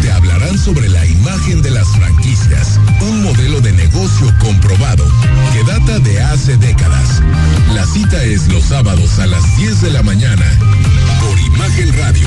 Te hablarán sobre la imagen de las franquicias, un modelo de negocio comprobado que data de hace décadas. La cita es los sábados a las 10 de la mañana por Imagen Radio,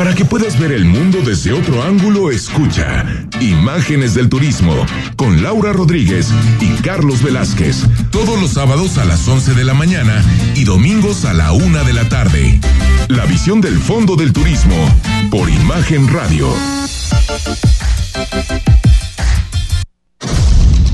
Para que puedas ver el mundo desde otro ángulo, escucha Imágenes del Turismo con Laura Rodríguez y Carlos Velázquez. Todos los sábados a las 11 de la mañana y domingos a la una de la tarde. La visión del fondo del turismo por Imagen Radio.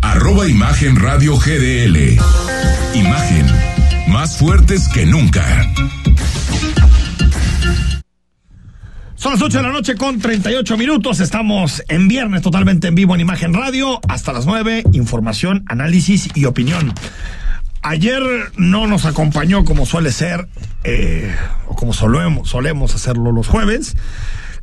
arroba Imagen Radio GDL. Imagen, más fuertes que nunca. Son las 8 de la noche con 38 minutos. Estamos en viernes totalmente en vivo en Imagen Radio. Hasta las 9, información, análisis y opinión. Ayer no nos acompañó como suele ser, eh, o como solemos, solemos hacerlo los jueves.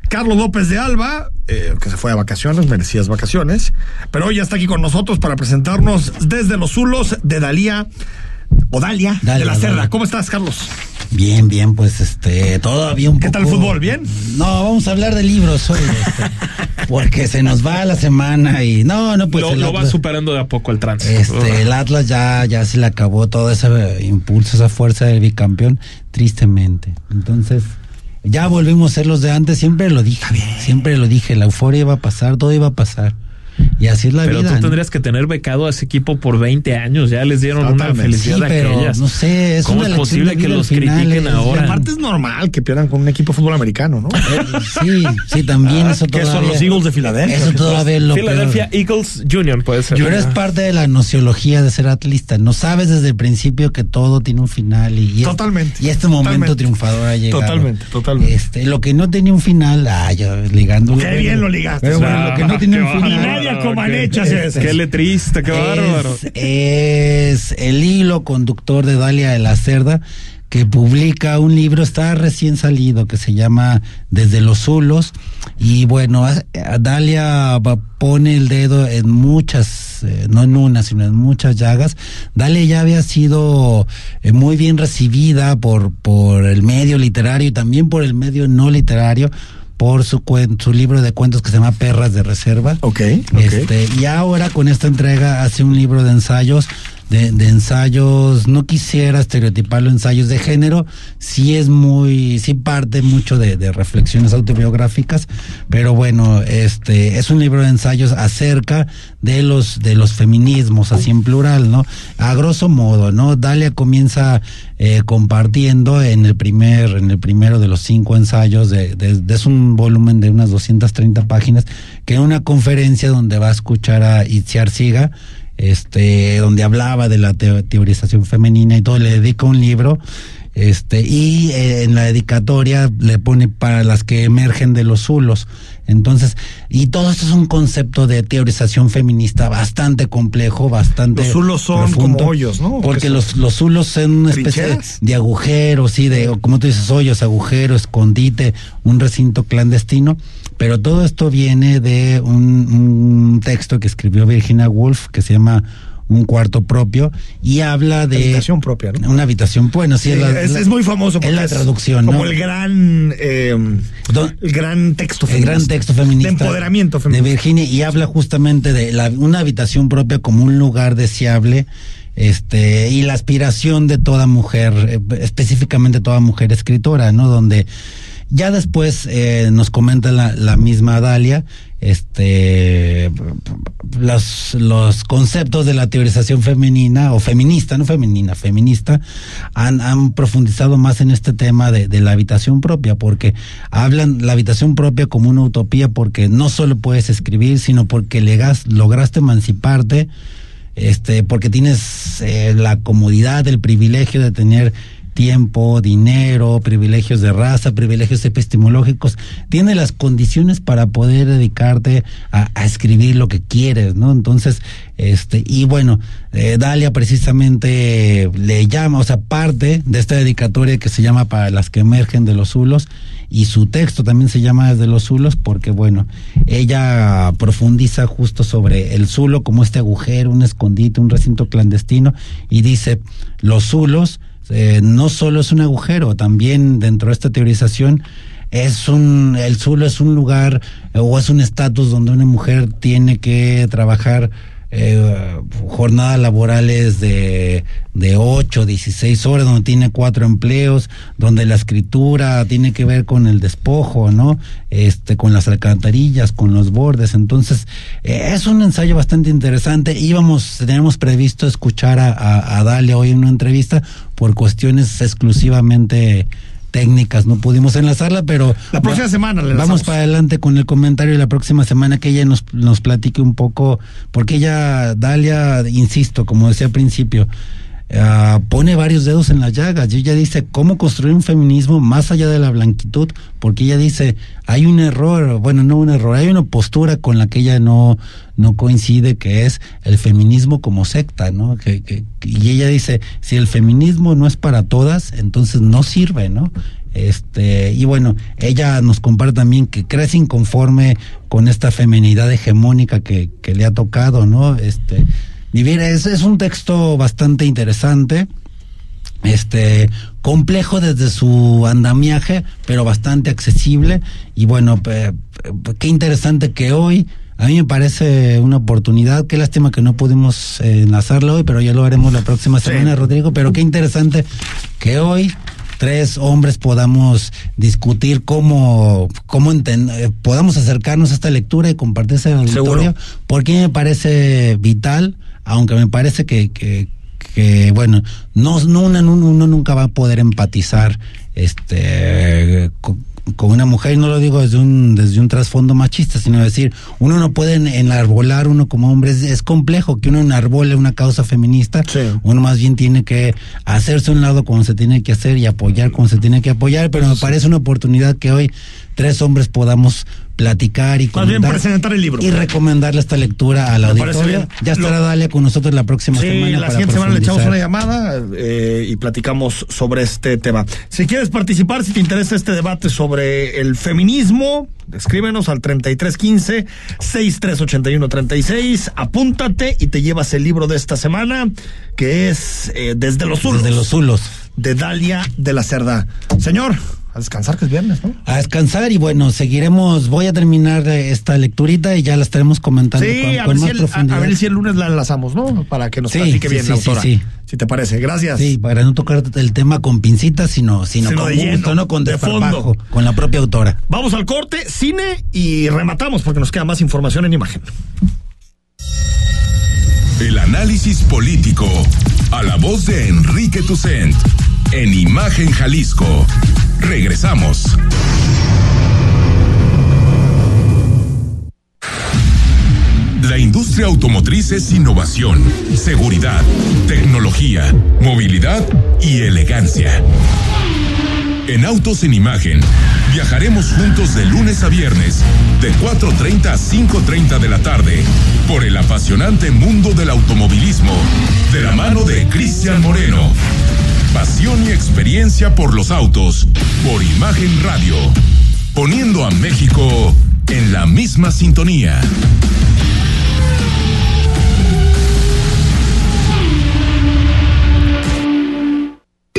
Carlos López de Alba, eh, que se fue a vacaciones, merecidas vacaciones, pero hoy ya está aquí con nosotros para presentarnos desde los Zulos de Dalía, o Dalia, Dalia, de la Cerda. Dalia. ¿Cómo estás, Carlos? Bien, bien, pues este, todavía un ¿Qué poco. tal el fútbol? ¿Bien? No, vamos a hablar de libros hoy, este, porque se nos va la semana y no, no, pues lo, va superando de a poco el trance. Este, el Atlas ya, ya se le acabó todo ese impulso, esa fuerza del bicampeón, tristemente. Entonces, ya volvimos a ser los de antes, siempre lo dije, siempre lo dije, la euforia iba a pasar, todo iba a pasar. Y así es la pero vida. tú ¿no? tendrías que tener becado a ese equipo por 20 años. Ya les dieron una felicidad Sí, pero aquellas. no sé, es ¿Cómo una es posible que los final, critiquen es- Y ahora? aparte es normal que pierdan con un equipo de fútbol americano, ¿no? Eh, Sí, sí, también Ah, eso que son los Eagles de Filadelfia. Eso todavía es lo Philadelphia peor. Eagles Junior puede ser. Pero es parte de la nociología de ser atlista. No sabes desde el principio que todo tiene un final y, y es- Totalmente. y este momento Totalmente. triunfador ha llegado. Totalmente, totalmente. Este, lo que no tenía un final, ah, yo ligando. Qué bien lo ligaste. Pero bueno, lo que no tiene un final. Y nadie hace eso. Qué letrista, qué bárbaro. Es, es el hilo conductor de Dalia de la Cerda que publica un libro, está recién salido, que se llama Desde los Zulos. Y bueno, Dalia pone el dedo en muchas, eh, no en una, sino en muchas llagas. Dalia ya había sido eh, muy bien recibida por, por el medio literario y también por el medio no literario por su cuen- su libro de cuentos que se llama Perras de Reserva. Ok, Este, y ahora con esta entrega hace un libro de ensayos, de, ensayos, no quisiera estereotiparlo ensayos de género, sí es muy, sí parte mucho de, de reflexiones autobiográficas, pero bueno, este, es un libro de ensayos acerca de los, de los feminismos, así en plural, ¿no? A grosso modo, ¿no? Dalia comienza eh, compartiendo en el primer, en el primero de los cinco ensayos, de, de- de- es un volumen de unas 230 páginas, que en una conferencia donde va a escuchar a Itziar Siga, este, donde hablaba de la teo- teorización femenina y todo, le dedica un libro, este, y eh, en la dedicatoria le pone para las que emergen de los zulos. Entonces, y todo esto es un concepto de teorización feminista bastante complejo, bastante. Los zulos son profundo, como hoyos, ¿no? Porque los, los zulos son una especie de, agujeros, sí, de, como tú dices, hoyos, agujero, escondite, un recinto clandestino. Pero todo esto viene de un, un texto que escribió Virginia Woolf que se llama Un cuarto propio y habla de. Habitación propia, ¿no? Una habitación, bueno, sí, Sí, es, la- es, la- es muy famoso es la traducción, como el gran eh, Don- el gran texto el feminista. gran texto feminista de empoderamiento de feminista Virginia y habla justamente de la, una habitación propia como un lugar deseable este y la aspiración de toda mujer eh, específicamente toda mujer escritora no donde ya después eh, nos comenta la, la misma Dalia este los, los conceptos de la teorización femenina o feminista, no femenina, feminista, han, han profundizado más en este tema de, de la habitación propia, porque hablan la habitación propia como una utopía, porque no solo puedes escribir, sino porque lograste emanciparte, este, porque tienes eh, la comodidad, el privilegio de tener tiempo, dinero, privilegios de raza, privilegios epistemológicos, tiene las condiciones para poder dedicarte a, escribir lo que quieres, ¿no? Entonces, este, y bueno, eh, Dalia precisamente le llama, o sea, parte de esta dedicatoria que se llama Para las que emergen de los zulos, y su texto también se llama Desde los zulos, porque bueno, ella profundiza justo sobre el zulo como este agujero, un escondite, un recinto clandestino, y dice, los zulos, eh, no solo es un agujero, también dentro de esta teorización es un, el Zulo es un lugar eh, o es un estatus donde una mujer tiene que trabajar eh, jornadas laborales de, de 8, 16 horas, donde tiene cuatro empleos, donde la escritura tiene que ver con el despojo, ¿no? Este, con las alcantarillas, con los bordes. Entonces, eh, es un ensayo bastante interesante. Íbamos, teníamos previsto escuchar a, a, a Dalia hoy en una entrevista por cuestiones exclusivamente técnicas, no pudimos enlazarla, pero La próxima va- semana le vamos para adelante con el comentario de la próxima semana que ella nos, nos platique un poco, porque ella, Dalia, insisto, como decía al principio, ah, pone varios dedos en las llagas y ella dice cómo construir un feminismo más allá de la blanquitud, porque ella dice hay un error, bueno, no un error, hay una postura con la que ella no, no coincide, que es el feminismo como secta, ¿no? Que, que- y ella dice, si el feminismo no es para todas, entonces no sirve, ¿no? Este, y bueno, ella nos comparte también que crece inconforme con esta feminidad hegemónica que, que le ha tocado, ¿no? Este, vivir es, es un texto bastante interesante, este, complejo desde su andamiaje, pero bastante accesible. Y bueno, pe- pe- qué interesante que hoy, a mí me parece una oportunidad, qué lástima que no pudimos eh, enlazarlo hoy, pero ya lo haremos la próxima semana, Rodrigo, pero qué interesante que hoy tres hombres podamos discutir cómo, cómo eh, podamos acercarnos a esta lectura y compartirse en el auditorio, porque me parece vital, aunque me parece que, que, que bueno, no, no uno, uno, nunca va a poder empatizar este con una mujer, y no lo digo desde un, desde un trasfondo machista, sino decir, uno no puede enarbolar uno como hombre, es, complejo que uno enarbole una causa feminista, uno más bien tiene que hacerse un lado como se tiene que hacer y apoyar como se tiene que apoyar, pero me parece una oportunidad que hoy tres hombres podamos platicar y presentar el libro. y recomendarle esta lectura a la auditorio. Ya estará Dalia con nosotros la próxima sí, semana. La siguiente semana le echamos una llamada eh, y platicamos sobre este tema. Si quieres participar, si te interesa este debate sobre el feminismo, escríbenos al 3315 638136, apúntate y te llevas el libro de esta semana que es eh, Desde los Zulos. Desde los Zulos. De Dalia de la Cerda. Señor, a descansar, que es viernes, ¿no? A descansar y bueno, seguiremos. Voy a terminar esta lecturita y ya la estaremos comentando con, con más profundidad. A, ver si el lunes la enlazamos, ¿no? Para que nos platique bien la autora. Sí, Si te parece, gracias. Sí, para no tocar el tema con pincitas, sino, sino, con gusto, no con de fondo. con la propia autora. Vamos al corte, cine y rematamos porque nos queda más información en imagen. El análisis político a la voz de Enrique Tucent en Imagen Jalisco. Regresamos. La industria automotriz es innovación, seguridad, tecnología, movilidad y elegancia. En Autos en Imagen, viajaremos juntos de lunes a viernes, de 4.30 a 5.30 de la tarde, por el apasionante mundo del automovilismo, de la mano de Cristian Moreno Pasión y experiencia por los autos, por Imagen Radio, poniendo a México en la misma sintonía.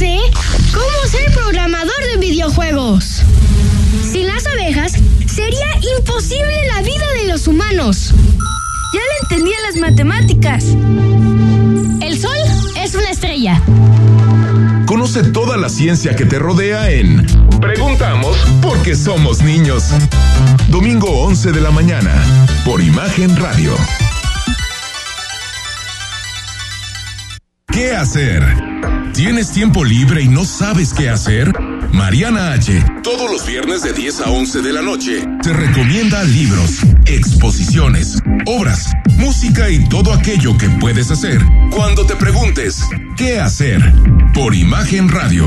Cómo ser programador de videojuegos. Sin las abejas, sería imposible la vida de los humanos. Ya le entendí a las matemáticas. El sol es una estrella. Conoce toda la ciencia que te rodea en Preguntamos porque somos niños. Domingo 11 de la mañana, por Imagen Radio. ¿Qué hacer? ¿Tienes tiempo libre y no sabes qué hacer? Mariana H. Todos los viernes de 10 a 11 de la noche te recomienda libros, exposiciones, obras, música y todo aquello que puedes hacer cuando te preguntes ¿qué hacer? Por Imagen Radio.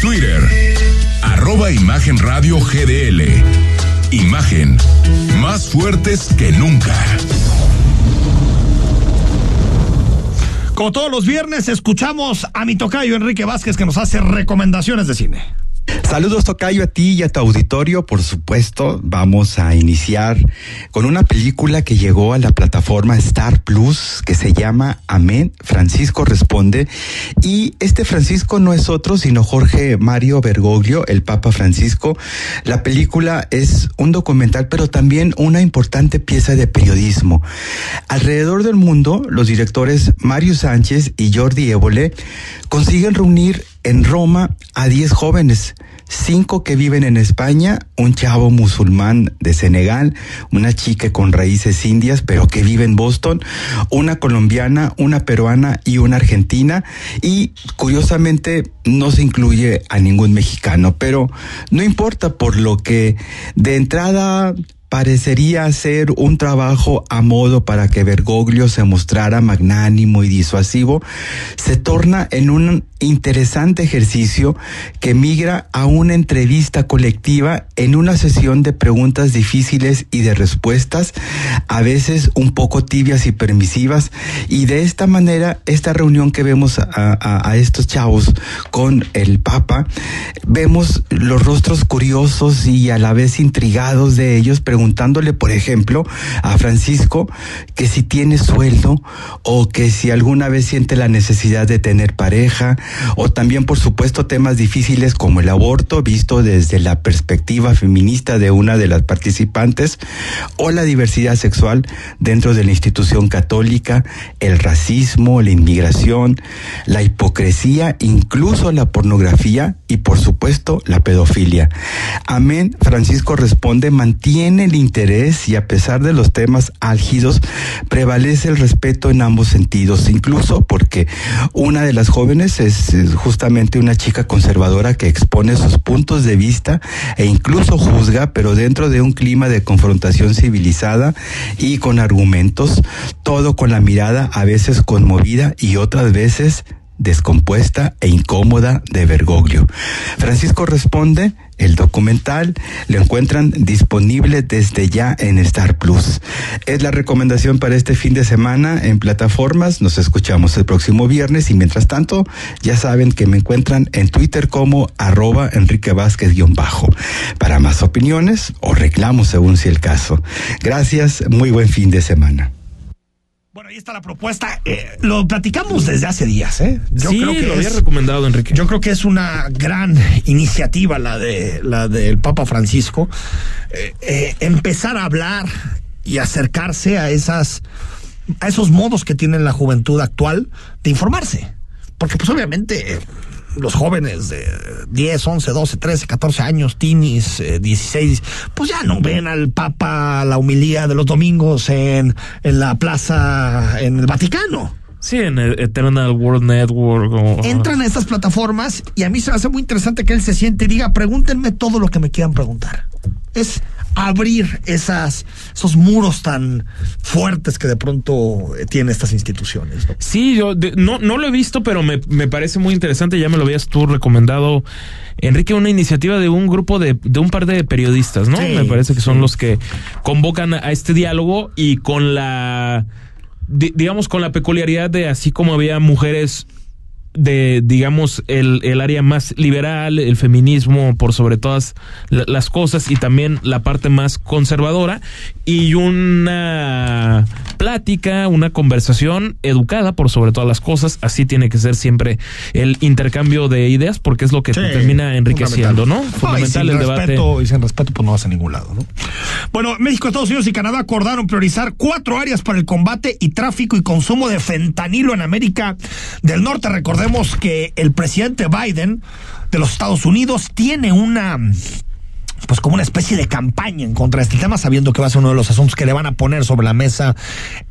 Twitter, arroba Imagen GDL. Imagen, más fuertes que nunca. Como todos los viernes, escuchamos a mi tocayo Enrique Vázquez que nos hace recomendaciones de cine. Saludos Tocayo a ti y a tu auditorio, por supuesto. Vamos a iniciar con una película que llegó a la plataforma Star Plus que se llama Amén, Francisco responde. Y este Francisco no es otro sino Jorge Mario Bergoglio, el Papa Francisco. La película es un documental, pero también una importante pieza de periodismo. Alrededor del mundo, los directores Mario Sánchez y Jordi Évole consiguen reunir en Roma a 10 jóvenes, cinco que viven en España, un chavo musulmán de Senegal, una chica con raíces indias pero que vive en Boston, una colombiana, una peruana y una argentina y curiosamente no se incluye a ningún mexicano, pero no importa por lo que de entrada parecería ser un trabajo a modo para que Bergoglio se mostrara magnánimo y disuasivo, se torna en un interesante ejercicio que migra a una entrevista colectiva en una sesión de preguntas difíciles y de respuestas, a veces un poco tibias y permisivas, y de esta manera, esta reunión que vemos a, estos chavos con el Papa, vemos los rostros curiosos y a la vez intrigados de ellos, preguntándole, por ejemplo, a Francisco que si tiene sueldo o que si alguna vez siente la necesidad de tener pareja, o también, por supuesto, temas difíciles como el aborto, visto desde la perspectiva feminista de una de las participantes, o la diversidad sexual dentro de la institución católica, el racismo, la inmigración, la hipocresía, incluso la pornografía y, por supuesto, la pedofilia. Amén, Francisco responde, mantiene interés y a pesar de los temas álgidos, prevalece el respeto en ambos sentidos, incluso porque una de las jóvenes es justamente una chica conservadora que expone sus puntos de vista e incluso juzga, pero dentro de un clima de confrontación civilizada y con argumentos, todo con la mirada a veces conmovida y otras veces descompuesta e incómoda de Bergoglio. Francisco responde, el documental lo encuentran disponible desde ya en Star Plus. Es la recomendación para este fin de semana en plataformas. Nos escuchamos el próximo viernes y mientras tanto ya saben que me encuentran en Twitter como arroba Enrique Vázquez-bajo para más opiniones o reclamos según si el caso. Gracias, muy buen fin de semana. Bueno, ahí está la propuesta. Eh, lo platicamos desde hace días, ¿eh? Yo sí, creo que lo había recomendado, Enrique. Yo creo que es una gran iniciativa la de la del Papa Francisco. Eh, eh, empezar a hablar y acercarse a esas a esos modos que tiene la juventud actual de informarse. Porque pues obviamente los jóvenes de 10, 11, 12, 13, 14 años, teenies, eh, 16, pues ya no ven al Papa la humilía de los domingos en, en la plaza, en el Vaticano. Sí, en el Eternal World Network. O... Entran a estas plataformas y a mí se me hace muy interesante que él se siente y diga, pregúntenme todo lo que me quieran preguntar. Es abrir esas, esos muros tan fuertes que de pronto tienen estas instituciones. ¿no? Sí, yo de, no, no lo he visto, pero me, me, parece muy interesante. Ya me lo habías tú recomendado, Enrique, una iniciativa de un grupo de, de un par de periodistas, ¿no? Sí, me parece que son sí. los que convocan a este diálogo y con la, digamos, con la peculiaridad de así como había mujeres de, digamos, el, el, área más liberal, el feminismo por sobre todas las cosas y también la parte más conservadora y una plática, una conversación educada por sobre todas las cosas. Así tiene que ser siempre el intercambio de ideas porque es lo que sí, te termina enriqueciendo, ¿no? Fundamental no, el respeto, debate. Y sin respeto, pues no vas a ningún lado, ¿no? Bueno, México, Estados Unidos y Canadá acordaron priorizar cuatro áreas para el combate y tráfico y consumo de fentanilo en América del Norte. Recordemos Recordemos que el presidente Biden de los Estados Unidos tiene una pues como una especie de campaña en contra de este tema, sabiendo que va a ser uno de los asuntos que le van a poner sobre la mesa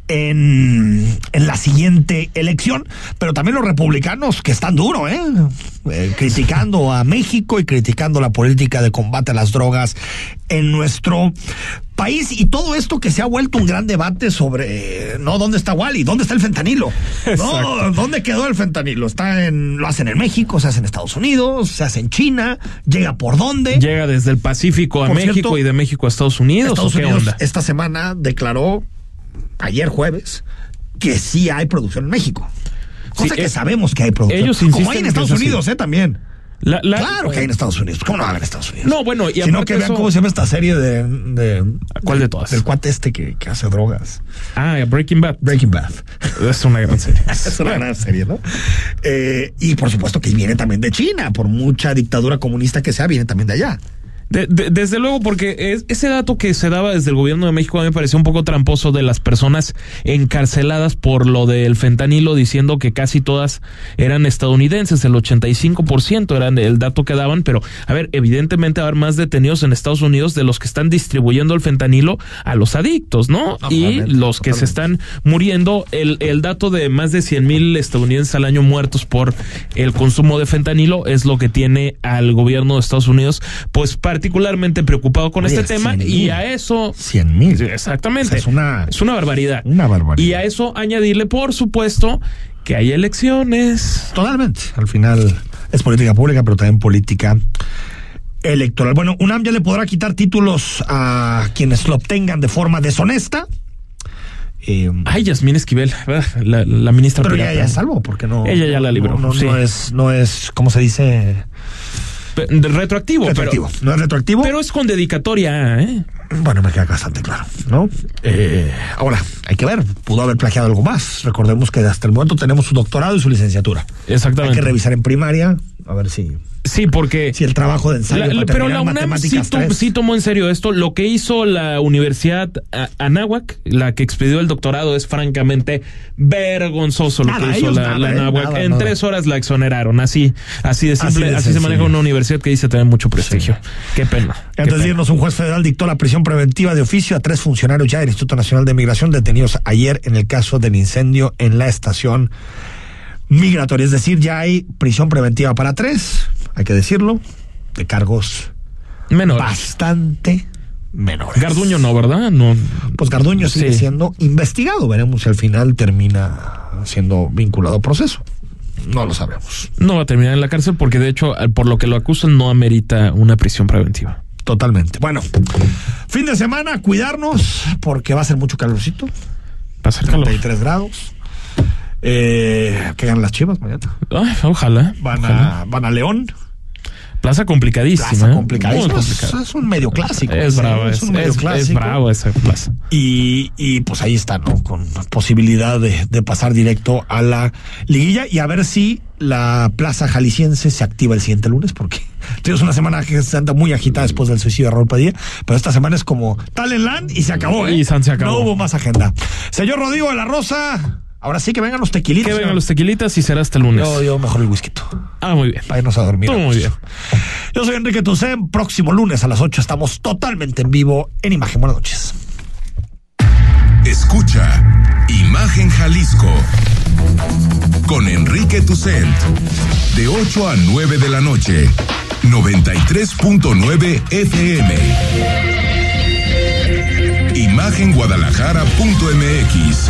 en, en la siguiente elección, pero también los republicanos que están duro, ¿eh? eh criticando a México y criticando la política de combate a las drogas en nuestro país y todo esto que se ha vuelto un gran debate sobre no dónde está Wally, dónde está el fentanilo, no dónde quedó el fentanilo, está en lo hacen en México, se hace en Estados Unidos, se hace en China, llega por dónde, llega desde el Pacífico a por México cierto, y de México a Estados Unidos, Estados ¿o qué Unidos onda? esta semana declaró ayer jueves que sí hay producción en México. Cosa Sí, que es- sabemos que hay producción. ellos Como hay en Estados. Unidos, ¿eh? También. La- la- claro que hay en Estados Unidos. ¿Cómo no va a haber en Estados Unidos? No, bueno, y Sino que vean eso- cómo se llama esta serie de. de ¿Cuál de todas? Del cuate este que, que hace drogas. Ah, Breaking Bad. Breaking Bad. Es una gran serie. es una gran serie, ¿no? Eh, y por supuesto que viene también de China, por mucha dictadura comunista que sea, viene también de allá. De, de, desde luego, porque es, ese dato que se daba desde el gobierno de México a mí me pareció un poco tramposo de las personas encarceladas por lo del fentanilo, diciendo que casi todas eran estadounidenses, el 85% eran el dato que daban, pero a ver, evidentemente va a haber más detenidos en Estados Unidos de los que están distribuyendo el fentanilo a los adictos, ¿no? y los que se están muriendo, el, el dato de más de 100 mil estadounidenses al año muertos por el consumo de fentanilo es lo que tiene al gobierno de Estados Unidos, pues para particularmente preocupado con Oye, este tema 100,000. y a eso 100 mil. exactamente. Es una es una barbaridad. una barbaridad. Y a eso añadirle por supuesto que hay elecciones. Totalmente. Al final es política pública pero también política electoral. Bueno UNAM ya le podrá quitar títulos a quienes lo obtengan de forma deshonesta. Eh, Ay, Yasmín Esquivel, la, la ministra pero ya, pirata. ya es salvo porque no Ella ya la libró, no, no, sí. no es no es cómo se dice retroactivo, Retroactivo. pero no es retroactivo pero es con dedicatoria, ¿eh? Bueno, me queda bastante claro, ¿no? Eh, ahora, hay que ver, pudo haber plagiado algo más. Recordemos que hasta el momento tenemos su doctorado y su licenciatura. Exactamente. Hay que revisar en primaria, a ver si, Sí, porque si el trabajo de ensayo La- la- para pero la UNAM sí, matemáticas to- 3. sí tomó en serio esto. Lo que hizo la Universidad Anáhuac, la que expedió el doctorado, es francamente vergonzoso lo Nada, que hizo la, nada, la eh, Anáhuac. nada, en tres horas la exoneraron, así, así de simple, Así de así, se maneja una universidad que dice tener mucho prestigio. Qué pena. qué Antes de irnos, un juez federal dictó la prisión preventiva de oficio a tres funcionarios ya del Instituto Nacional de Migración detenidos ayer en el caso del incendio en la estación migratoria. Es decir, ya hay prisión preventiva para tres, hay que decirlo, de cargos Menores. bastante menores. Garduño no, ¿verdad? No. Pues Garduño sigue siendo investigado. Veremos si al final termina siendo vinculado a proceso. No lo sabemos. No va a terminar en la cárcel porque de hecho, al- por lo que lo acusan, no amerita una prisión preventiva. Totalmente. Bueno, fin de semana, cuidarnos porque va a ser mucho calorcito. Va a ser calor. 33 grados. Eh, que ganan las chivas mañana. Ay, ojalá. Van ojalá. a, van a León. Plaza complicadísima. Plaza ¿eh? complicadísima. Muy Es, un medio clásico. Es bravo, es, un medio es- es clásico. bravo esa plaza. Y, y pues ahí está, ¿no? Con posibilidad de, de pasar directo a la liguilla y a ver si la plaza jalisciense se activa el siguiente lunes, porque tuvimos una semana que se anda muy agitada después del suicidio de Raúl Padilla, pero esta semana es como tal en land y se acabó, ¿eh? Y San se acabó. No hubo más agenda. Señor Rodrigo de la Rosa, ahora sí que vengan los tequilitos. Que vengan los tequilitas y será hasta el lunes. Yo, yo mejor el whisky. Ah, muy bien. Para irnos a dormir. Todo muy bien. Yo soy Enrique Tucen. Próximo lunes a las 8 estamos totalmente en vivo en Imagen. Buenas noches. Escucha Imagen Jalisco con Enrique Tucent de 8 a 9 de la noche 93.9 FM Imagenguadalajara.mx